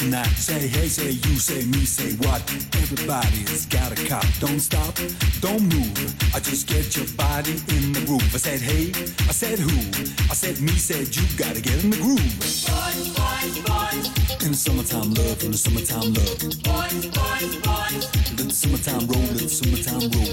Say hey, say you, say me, say what? Everybody's got a cop. Don't stop, don't move. I just get your body in the groove. I said hey, I said who? I said me, said you. Gotta get in the groove. Boys, boys, boys. In the summertime love, in the summertime love. Boys, boys, boys. Let the summertime roll, let the summertime roll.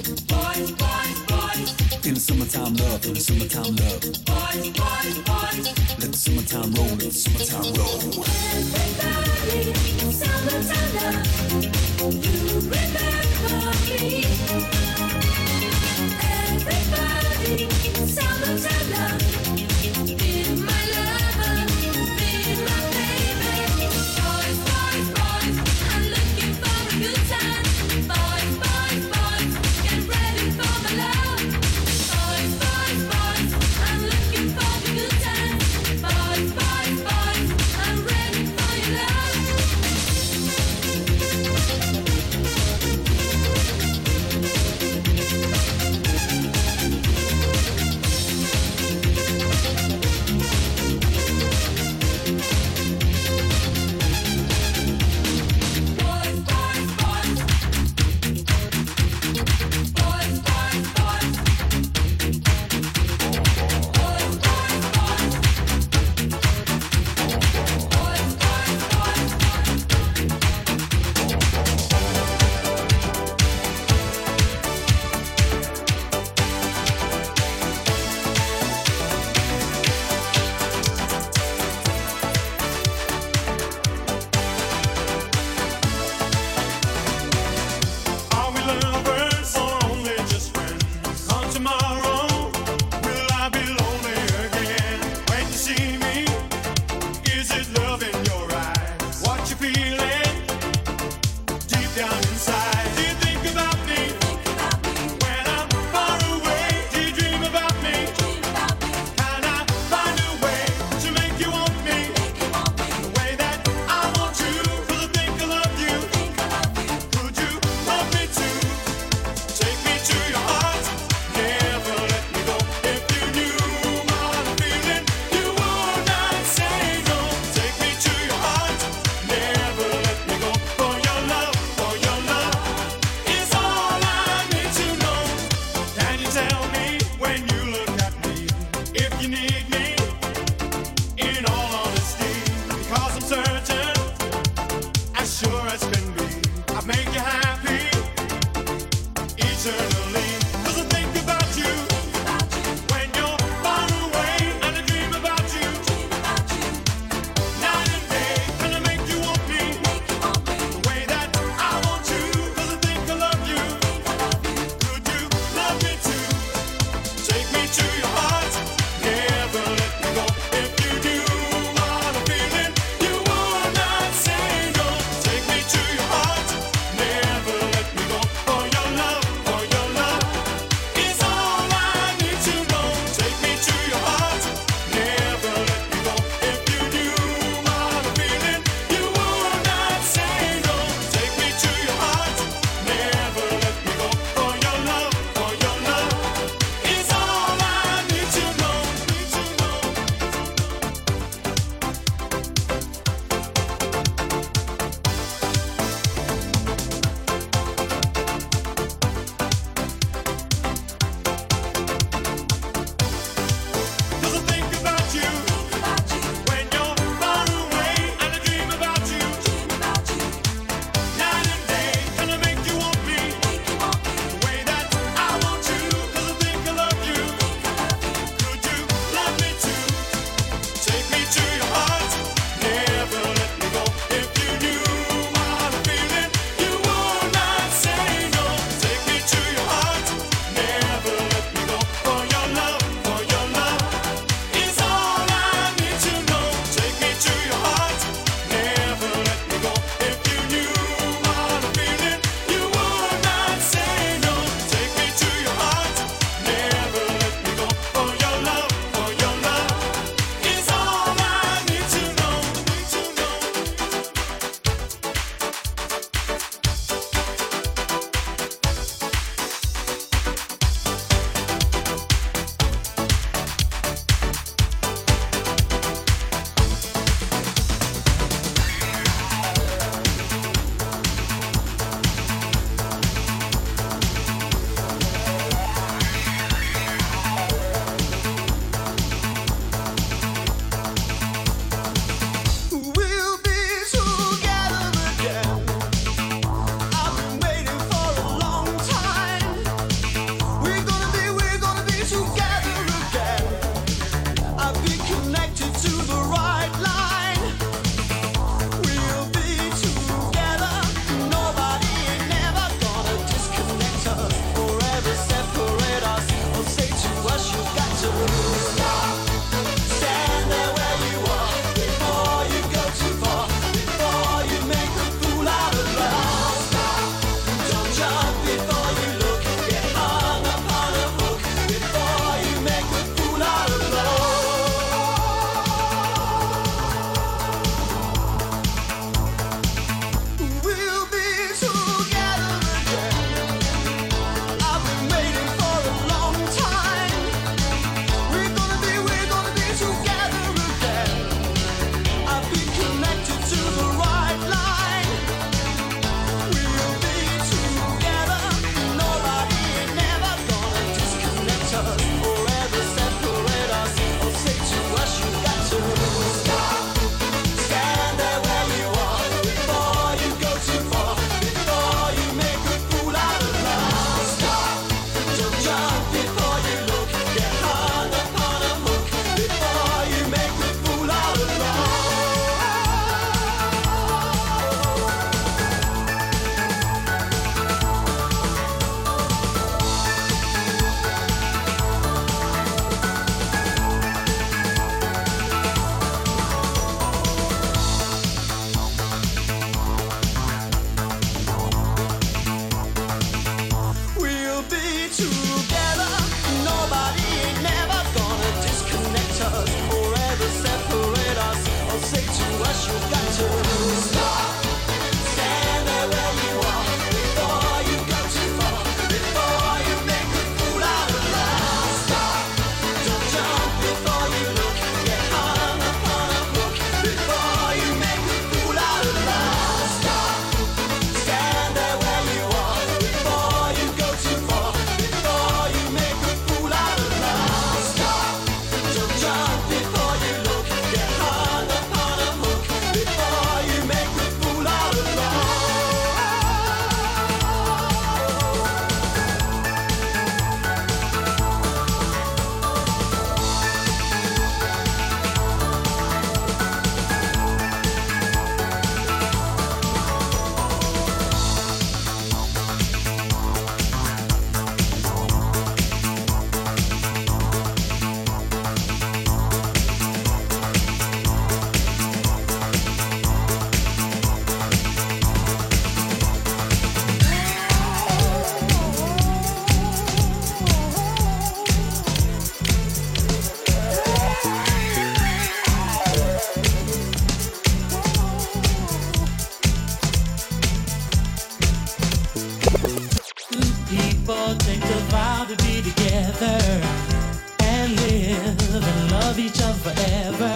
Each other forever.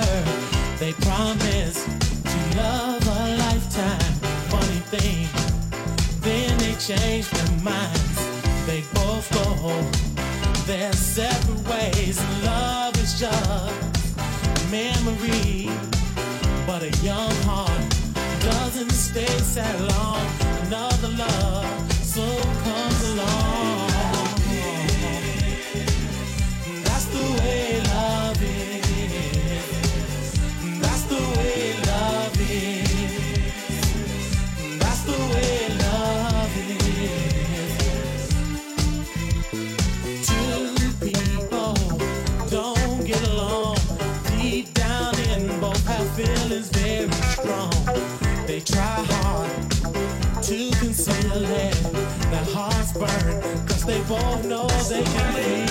They promise to love a lifetime. Funny thing, then they change their minds. They both go their separate ways. Love is just memory, but a young heart doesn't stay sad long. Another love soon comes along. Burn, cause they both know they can feel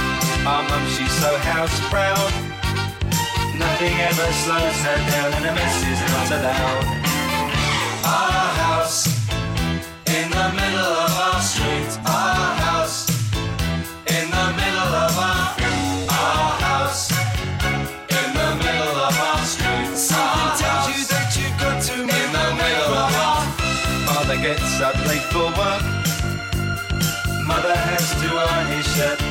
Our mum, she's so house proud. Nothing ever slows her down, and a mess is not allowed. Our house in the middle of our street. Our house in the middle of our our house in the middle of our street. Something tells you that you've got to in the middle of our. Father gets up late for work. Mother has to iron his shirt.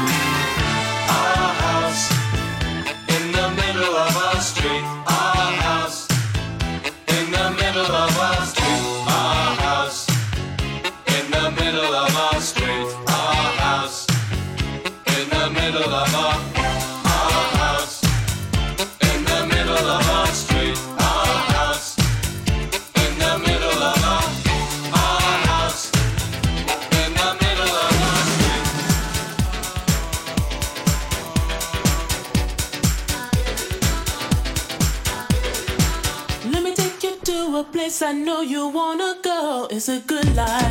Street. It's a good life.